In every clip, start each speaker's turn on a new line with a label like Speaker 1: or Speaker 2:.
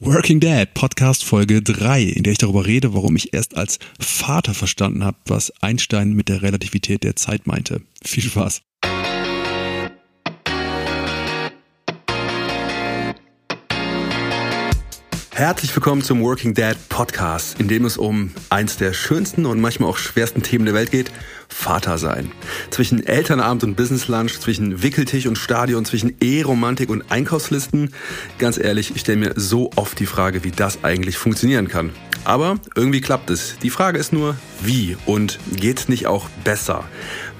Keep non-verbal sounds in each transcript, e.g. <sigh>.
Speaker 1: Working Dad, Podcast Folge 3, in der ich darüber rede, warum ich erst als Vater verstanden habe, was Einstein mit der Relativität der Zeit meinte. Viel Spaß. Herzlich willkommen zum Working Dad Podcast, in dem es um eins der schönsten und manchmal auch schwersten Themen der Welt geht, Vater sein. Zwischen Elternabend und Business Lunch, zwischen Wickeltisch und Stadion, zwischen Eheromantik und Einkaufslisten. Ganz ehrlich, ich stelle mir so oft die Frage, wie das eigentlich funktionieren kann. Aber irgendwie klappt es. Die Frage ist nur, wie und geht's nicht auch besser?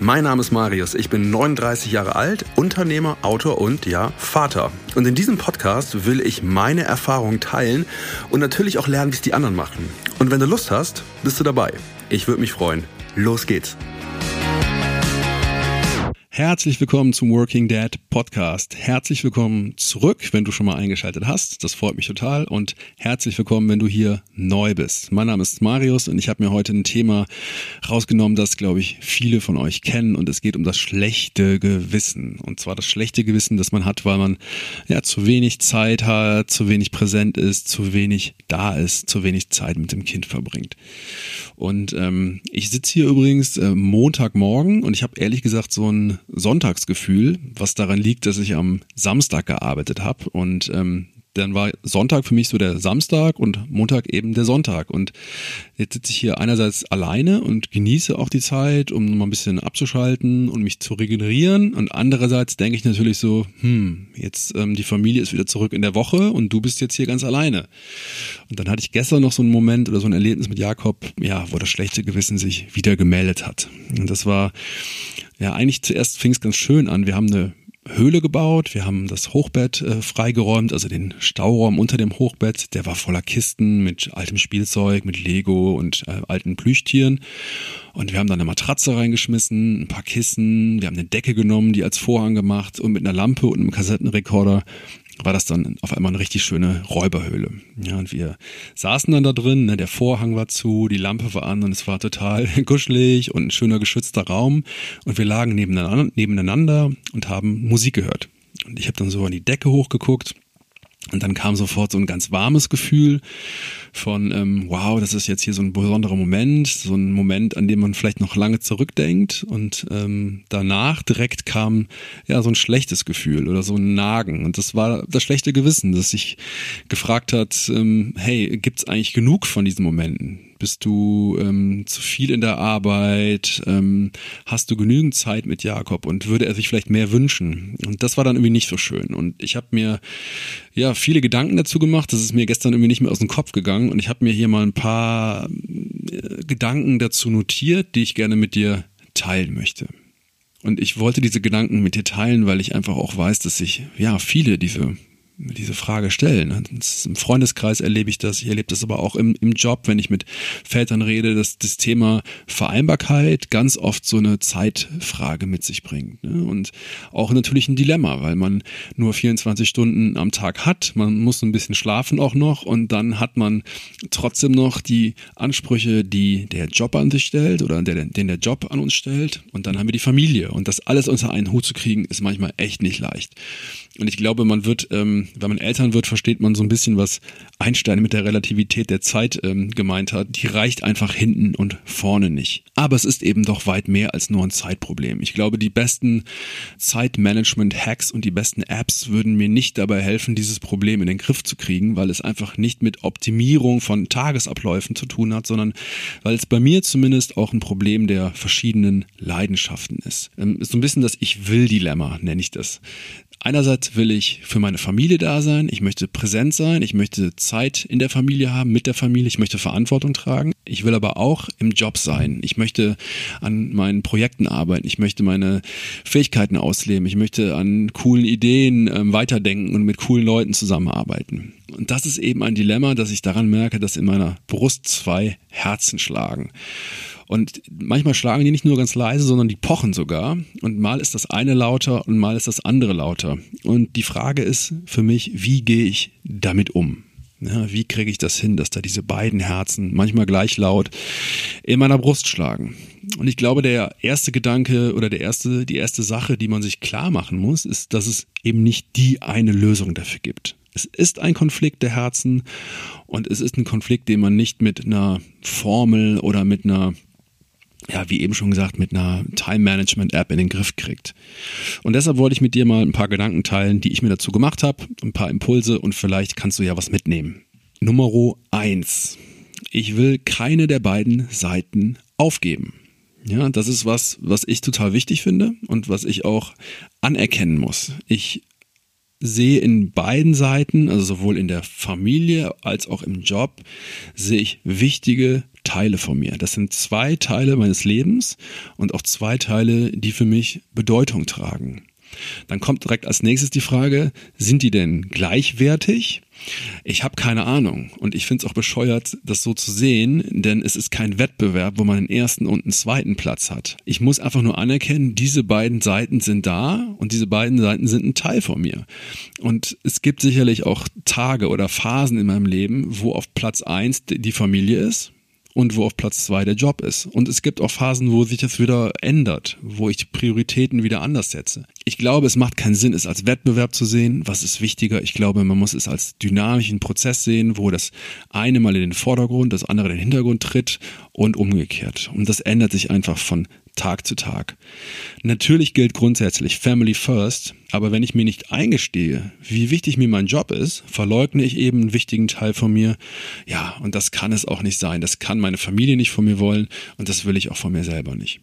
Speaker 1: Mein Name ist Marius, ich bin 39 Jahre alt, Unternehmer, Autor und ja, Vater. Und in diesem Podcast will ich meine Erfahrungen teilen und natürlich auch lernen, wie es die anderen machen. Und wenn du Lust hast, bist du dabei. Ich würde mich freuen. Los geht's. Herzlich willkommen zum Working Dad Podcast. Herzlich willkommen zurück, wenn du schon mal eingeschaltet hast. Das freut mich total. Und herzlich willkommen, wenn du hier neu bist. Mein Name ist Marius und ich habe mir heute ein Thema rausgenommen, das, glaube ich, viele von euch kennen. Und es geht um das schlechte Gewissen. Und zwar das schlechte Gewissen, das man hat, weil man ja zu wenig Zeit hat, zu wenig präsent ist, zu wenig da ist, zu wenig Zeit mit dem Kind verbringt. Und ähm, ich sitze hier übrigens äh, Montagmorgen und ich habe ehrlich gesagt so ein Sonntagsgefühl, was daran liegt, dass ich am Samstag gearbeitet habe und ähm, dann war Sonntag für mich so der Samstag und Montag eben der Sonntag. Und jetzt sitze ich hier einerseits alleine und genieße auch die Zeit, um mal ein bisschen abzuschalten und mich zu regenerieren. Und andererseits denke ich natürlich so, hm, jetzt ähm, die Familie ist wieder zurück in der Woche und du bist jetzt hier ganz alleine. Und dann hatte ich gestern noch so einen Moment oder so ein Erlebnis mit Jakob, ja, wo das schlechte Gewissen sich wieder gemeldet hat. Und das war, ja, eigentlich zuerst fing es ganz schön an. Wir haben eine Höhle gebaut. Wir haben das Hochbett äh, freigeräumt, also den Stauraum unter dem Hochbett. Der war voller Kisten mit altem Spielzeug, mit Lego und äh, alten Plüschtieren. Und wir haben da eine Matratze reingeschmissen, ein paar Kissen. Wir haben eine Decke genommen, die als Vorhang gemacht und mit einer Lampe und einem Kassettenrekorder war das dann auf einmal eine richtig schöne Räuberhöhle. Ja, und wir saßen dann da drin, ne, der Vorhang war zu, die Lampe war an und es war total <laughs> kuschelig und ein schöner geschützter Raum. Und wir lagen nebeneinander, nebeneinander und haben Musik gehört. Und ich habe dann so an die Decke hochgeguckt und dann kam sofort so ein ganz warmes Gefühl von, ähm, wow, das ist jetzt hier so ein besonderer Moment, so ein Moment, an dem man vielleicht noch lange zurückdenkt. Und ähm, danach direkt kam ja so ein schlechtes Gefühl oder so ein Nagen. Und das war das schlechte Gewissen, das sich gefragt hat, ähm, hey, gibt's eigentlich genug von diesen Momenten? Bist du ähm, zu viel in der Arbeit? Ähm, hast du genügend Zeit mit Jakob? Und würde er sich vielleicht mehr wünschen? Und das war dann irgendwie nicht so schön. Und ich habe mir ja viele Gedanken dazu gemacht. Das ist mir gestern irgendwie nicht mehr aus dem Kopf gegangen. Und ich habe mir hier mal ein paar äh, Gedanken dazu notiert, die ich gerne mit dir teilen möchte. Und ich wollte diese Gedanken mit dir teilen, weil ich einfach auch weiß, dass sich ja viele diese diese Frage stellen. Im Freundeskreis erlebe ich das, ich erlebe das aber auch im, im Job, wenn ich mit Vätern rede, dass das Thema Vereinbarkeit ganz oft so eine Zeitfrage mit sich bringt. Ne? Und auch natürlich ein Dilemma, weil man nur 24 Stunden am Tag hat, man muss ein bisschen schlafen auch noch und dann hat man trotzdem noch die Ansprüche, die der Job an sich stellt oder der, den der Job an uns stellt und dann haben wir die Familie und das alles unter einen Hut zu kriegen, ist manchmal echt nicht leicht. Und ich glaube, man wird, ähm, wenn man Eltern wird, versteht man so ein bisschen, was Einstein mit der Relativität der Zeit ähm, gemeint hat. Die reicht einfach hinten und vorne nicht. Aber es ist eben doch weit mehr als nur ein Zeitproblem. Ich glaube, die besten Zeitmanagement-Hacks und die besten Apps würden mir nicht dabei helfen, dieses Problem in den Griff zu kriegen, weil es einfach nicht mit Optimierung von Tagesabläufen zu tun hat, sondern weil es bei mir zumindest auch ein Problem der verschiedenen Leidenschaften ist. Ähm, so ein bisschen das Ich will Dilemma, nenne ich das. Einerseits will ich für meine Familie da sein, ich möchte präsent sein, ich möchte Zeit in der Familie haben, mit der Familie, ich möchte Verantwortung tragen. Ich will aber auch im Job sein. Ich möchte an meinen Projekten arbeiten, ich möchte meine Fähigkeiten ausleben, ich möchte an coolen Ideen ähm, weiterdenken und mit coolen Leuten zusammenarbeiten. Und das ist eben ein Dilemma, dass ich daran merke, dass in meiner Brust zwei Herzen schlagen. Und manchmal schlagen die nicht nur ganz leise, sondern die pochen sogar. Und mal ist das eine lauter und mal ist das andere lauter. Und die Frage ist für mich, wie gehe ich damit um? Ja, wie kriege ich das hin, dass da diese beiden Herzen manchmal gleich laut in meiner Brust schlagen? Und ich glaube, der erste Gedanke oder der erste, die erste Sache, die man sich klar machen muss, ist, dass es eben nicht die eine Lösung dafür gibt. Es ist ein Konflikt der Herzen und es ist ein Konflikt, den man nicht mit einer Formel oder mit einer ja, wie eben schon gesagt, mit einer Time-Management-App in den Griff kriegt. Und deshalb wollte ich mit dir mal ein paar Gedanken teilen, die ich mir dazu gemacht habe, ein paar Impulse und vielleicht kannst du ja was mitnehmen. Nummer eins: Ich will keine der beiden Seiten aufgeben. Ja, das ist was, was ich total wichtig finde und was ich auch anerkennen muss. Ich sehe in beiden Seiten, also sowohl in der Familie als auch im Job, sehe ich wichtige Teile von mir. Das sind zwei Teile meines Lebens und auch zwei Teile, die für mich Bedeutung tragen. Dann kommt direkt als nächstes die Frage, sind die denn gleichwertig? Ich habe keine Ahnung und ich finde es auch bescheuert, das so zu sehen, denn es ist kein Wettbewerb, wo man den ersten und einen zweiten Platz hat. Ich muss einfach nur anerkennen, diese beiden Seiten sind da und diese beiden Seiten sind ein Teil von mir. Und es gibt sicherlich auch Tage oder Phasen in meinem Leben, wo auf Platz eins die Familie ist und wo auf Platz zwei der Job ist. Und es gibt auch Phasen, wo sich das wieder ändert, wo ich Prioritäten wieder anders setze. Ich glaube, es macht keinen Sinn, es als Wettbewerb zu sehen. Was ist wichtiger? Ich glaube, man muss es als dynamischen Prozess sehen, wo das eine mal in den Vordergrund, das andere in den Hintergrund tritt und umgekehrt. Und das ändert sich einfach von Tag zu Tag. Natürlich gilt grundsätzlich Family First, aber wenn ich mir nicht eingestehe, wie wichtig mir mein Job ist, verleugne ich eben einen wichtigen Teil von mir. Ja, und das kann es auch nicht sein. Das kann meine Familie nicht von mir wollen und das will ich auch von mir selber nicht.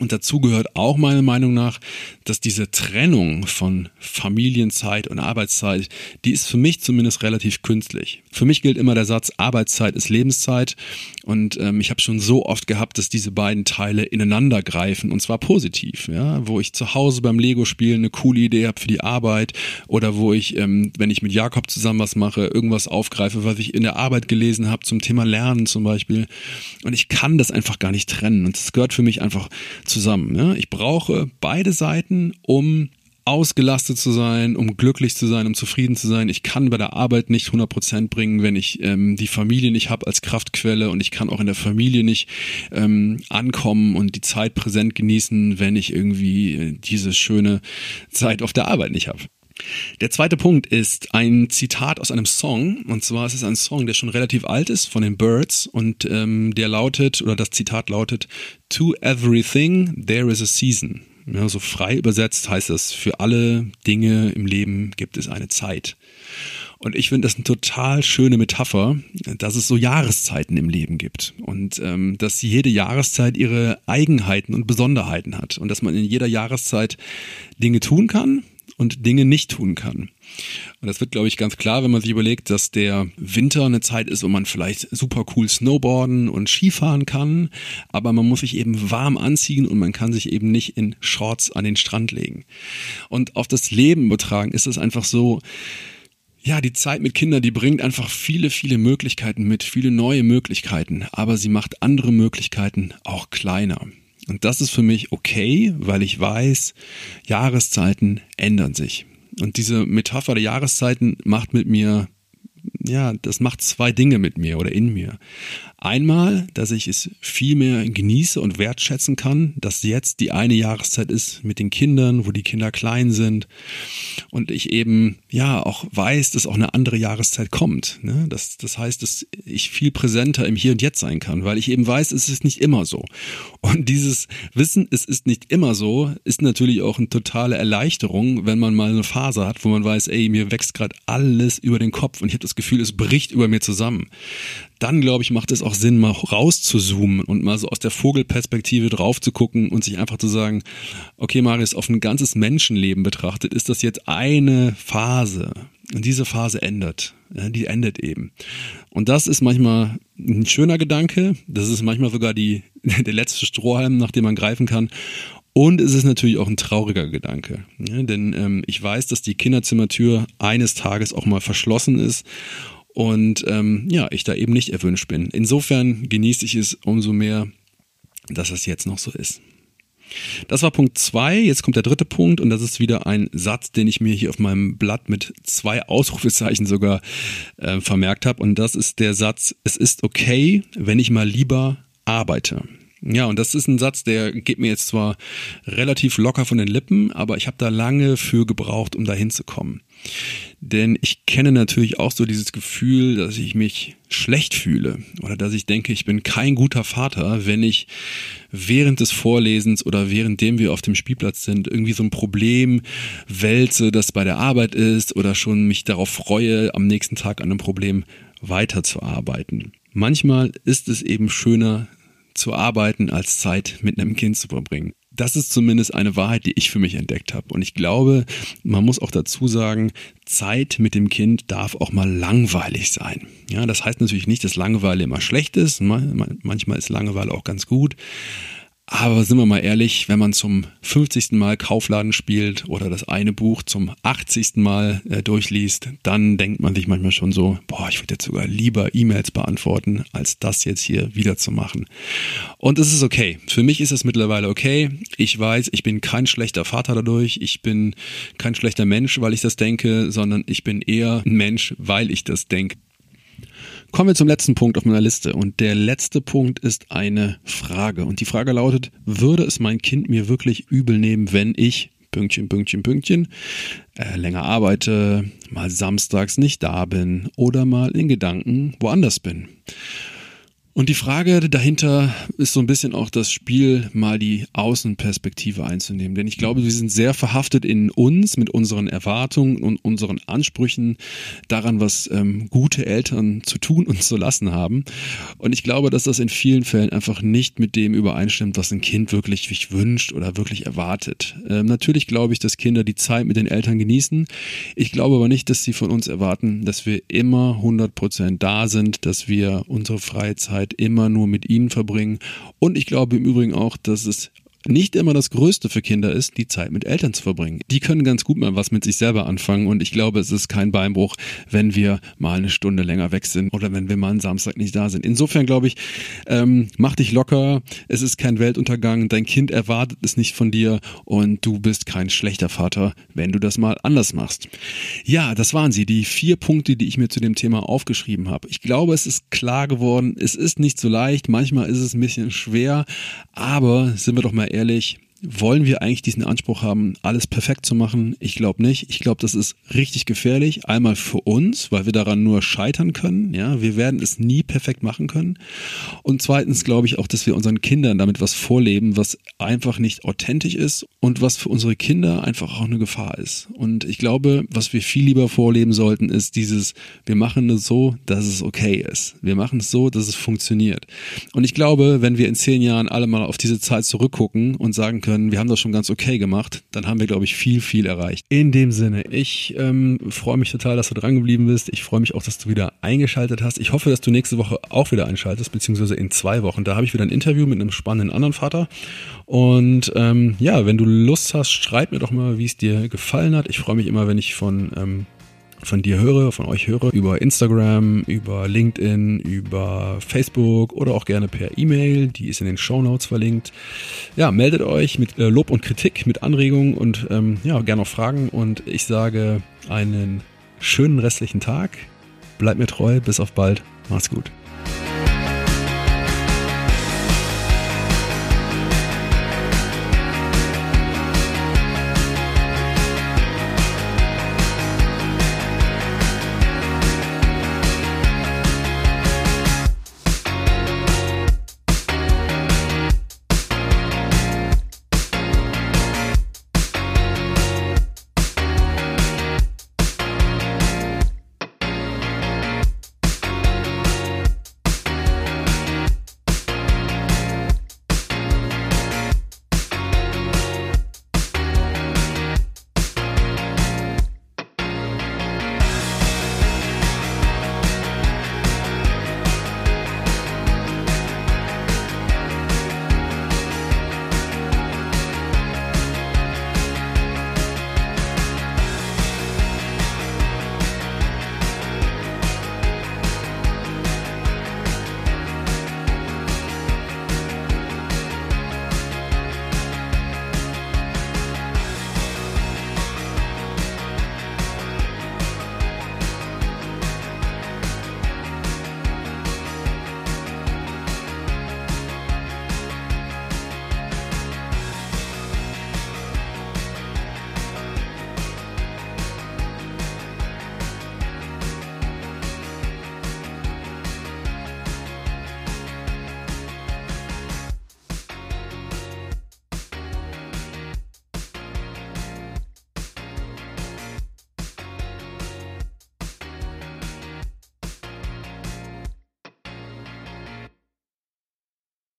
Speaker 1: Und dazu gehört auch meiner Meinung nach, dass diese Trennung von Familienzeit und Arbeitszeit, die ist für mich zumindest relativ künstlich. Für mich gilt immer der Satz, Arbeitszeit ist Lebenszeit. Und ähm, ich habe schon so oft gehabt, dass diese beiden Teile ineinander greifen und zwar positiv. Ja? Wo ich zu Hause beim Lego-Spielen eine coole Idee habe für die Arbeit oder wo ich, ähm, wenn ich mit Jakob zusammen was mache, irgendwas aufgreife, was ich in der Arbeit gelesen habe zum Thema Lernen zum Beispiel. Und ich kann das einfach gar nicht trennen. Und das gehört für mich einfach zusammen. Ja? Ich brauche beide Seiten, um ausgelastet zu sein, um glücklich zu sein, um zufrieden zu sein. Ich kann bei der Arbeit nicht 100 Prozent bringen, wenn ich ähm, die Familie nicht habe als Kraftquelle und ich kann auch in der Familie nicht ähm, ankommen und die Zeit präsent genießen, wenn ich irgendwie äh, diese schöne Zeit auf der Arbeit nicht habe. Der zweite Punkt ist ein Zitat aus einem Song. Und zwar ist es ein Song, der schon relativ alt ist, von den Birds. Und ähm, der lautet, oder das Zitat lautet, To everything there is a season. Ja, so frei übersetzt heißt es, für alle Dinge im Leben gibt es eine Zeit. Und ich finde das eine total schöne Metapher, dass es so Jahreszeiten im Leben gibt und ähm, dass jede Jahreszeit ihre Eigenheiten und Besonderheiten hat und dass man in jeder Jahreszeit Dinge tun kann, und Dinge nicht tun kann. Und das wird, glaube ich, ganz klar, wenn man sich überlegt, dass der Winter eine Zeit ist, wo man vielleicht super cool Snowboarden und Skifahren kann, aber man muss sich eben warm anziehen und man kann sich eben nicht in Shorts an den Strand legen. Und auf das Leben übertragen ist es einfach so, ja, die Zeit mit Kindern, die bringt einfach viele, viele Möglichkeiten mit, viele neue Möglichkeiten, aber sie macht andere Möglichkeiten auch kleiner. Und das ist für mich okay, weil ich weiß, Jahreszeiten ändern sich. Und diese Metapher der Jahreszeiten macht mit mir ja, das macht zwei Dinge mit mir oder in mir. Einmal, dass ich es viel mehr genieße und wertschätzen kann, dass jetzt die eine Jahreszeit ist mit den Kindern, wo die Kinder klein sind und ich eben ja auch weiß, dass auch eine andere Jahreszeit kommt. Ne? Das, das heißt, dass ich viel präsenter im Hier und Jetzt sein kann, weil ich eben weiß, es ist nicht immer so. Und dieses Wissen, es ist nicht immer so, ist natürlich auch eine totale Erleichterung, wenn man mal eine Phase hat, wo man weiß, ey, mir wächst gerade alles über den Kopf und ich habe das Gefühl, es bricht über mir zusammen. Dann, glaube ich, macht es auch Sinn, mal rauszuzoomen und mal so aus der Vogelperspektive drauf zu gucken und sich einfach zu sagen, okay, Marius, auf ein ganzes Menschenleben betrachtet, ist das jetzt eine Phase. Und diese Phase ändert. Die endet eben. Und das ist manchmal ein schöner Gedanke. Das ist manchmal sogar die, <laughs> der letzte Strohhalm, nach dem man greifen kann. Und es ist natürlich auch ein trauriger Gedanke. Ja, denn ähm, ich weiß, dass die Kinderzimmertür eines Tages auch mal verschlossen ist und ähm, ja, ich da eben nicht erwünscht bin. Insofern genieße ich es umso mehr, dass es jetzt noch so ist. Das war Punkt zwei. Jetzt kommt der dritte Punkt und das ist wieder ein Satz, den ich mir hier auf meinem Blatt mit zwei Ausrufezeichen sogar äh, vermerkt habe. Und das ist der Satz, es ist okay, wenn ich mal lieber arbeite. Ja, und das ist ein Satz, der geht mir jetzt zwar relativ locker von den Lippen, aber ich habe da lange für gebraucht, um da hinzukommen. Denn ich kenne natürlich auch so dieses Gefühl, dass ich mich schlecht fühle oder dass ich denke, ich bin kein guter Vater, wenn ich während des Vorlesens oder währenddem wir auf dem Spielplatz sind, irgendwie so ein Problem wälze, das bei der Arbeit ist oder schon mich darauf freue, am nächsten Tag an einem Problem weiterzuarbeiten. Manchmal ist es eben schöner, zu arbeiten, als Zeit mit einem Kind zu verbringen. Das ist zumindest eine Wahrheit, die ich für mich entdeckt habe. Und ich glaube, man muss auch dazu sagen, Zeit mit dem Kind darf auch mal langweilig sein. Ja, das heißt natürlich nicht, dass Langeweile immer schlecht ist. Manchmal ist Langeweile auch ganz gut. Aber sind wir mal ehrlich, wenn man zum 50. Mal Kaufladen spielt oder das eine Buch zum 80. Mal äh, durchliest, dann denkt man sich manchmal schon so, boah, ich würde jetzt sogar lieber E-Mails beantworten, als das jetzt hier wieder zu machen. Und es ist okay. Für mich ist es mittlerweile okay. Ich weiß, ich bin kein schlechter Vater dadurch. Ich bin kein schlechter Mensch, weil ich das denke, sondern ich bin eher ein Mensch, weil ich das denke. Kommen wir zum letzten Punkt auf meiner Liste. Und der letzte Punkt ist eine Frage. Und die Frage lautet, würde es mein Kind mir wirklich übel nehmen, wenn ich Pünktchen, Pünktchen, Pünktchen, äh, länger arbeite, mal samstags nicht da bin oder mal in Gedanken woanders bin. Und die Frage dahinter ist so ein bisschen auch das Spiel, mal die Außenperspektive einzunehmen. Denn ich glaube, wir sind sehr verhaftet in uns mit unseren Erwartungen und unseren Ansprüchen daran, was ähm, gute Eltern zu tun und zu lassen haben. Und ich glaube, dass das in vielen Fällen einfach nicht mit dem übereinstimmt, was ein Kind wirklich sich wünscht oder wirklich erwartet. Ähm, natürlich glaube ich, dass Kinder die Zeit mit den Eltern genießen. Ich glaube aber nicht, dass sie von uns erwarten, dass wir immer 100 Prozent da sind, dass wir unsere Freizeit Zeit immer nur mit ihnen verbringen. Und ich glaube im Übrigen auch, dass es nicht immer das Größte für Kinder ist, die Zeit mit Eltern zu verbringen. Die können ganz gut mal was mit sich selber anfangen und ich glaube, es ist kein Beinbruch, wenn wir mal eine Stunde länger weg sind oder wenn wir mal einen Samstag nicht da sind. Insofern glaube ich, ähm, mach dich locker, es ist kein Weltuntergang, dein Kind erwartet es nicht von dir und du bist kein schlechter Vater, wenn du das mal anders machst. Ja, das waren sie, die vier Punkte, die ich mir zu dem Thema aufgeschrieben habe. Ich glaube, es ist klar geworden, es ist nicht so leicht, manchmal ist es ein bisschen schwer, aber sind wir doch mal ehrlich, ehrlich, wollen wir eigentlich diesen Anspruch haben, alles perfekt zu machen? Ich glaube nicht. Ich glaube, das ist richtig gefährlich. Einmal für uns, weil wir daran nur scheitern können. Ja, wir werden es nie perfekt machen können. Und zweitens glaube ich auch, dass wir unseren Kindern damit was vorleben, was einfach nicht authentisch ist und was für unsere Kinder einfach auch eine Gefahr ist. Und ich glaube, was wir viel lieber vorleben sollten, ist dieses, wir machen es so, dass es okay ist. Wir machen es so, dass es funktioniert. Und ich glaube, wenn wir in zehn Jahren alle mal auf diese Zeit zurückgucken und sagen können, wir haben das schon ganz okay gemacht, dann haben wir, glaube ich, viel, viel erreicht. In dem Sinne, ich ähm, freue mich total, dass du dran geblieben bist. Ich freue mich auch, dass du wieder eingeschaltet hast. Ich hoffe, dass du nächste Woche auch wieder einschaltest, beziehungsweise in zwei Wochen. Da habe ich wieder ein Interview mit einem spannenden anderen Vater. Und ähm, ja, wenn du Lust hast, schreib mir doch mal, wie es dir gefallen hat. Ich freue mich immer, wenn ich von ähm, von dir höre, von euch höre, über Instagram, über LinkedIn, über Facebook oder auch gerne per E-Mail, die ist in den Show Notes verlinkt. Ja, meldet euch mit äh, Lob und Kritik, mit Anregungen und ähm, ja, gerne auch Fragen und ich sage einen schönen restlichen Tag. Bleibt mir treu, bis auf bald. Macht's gut.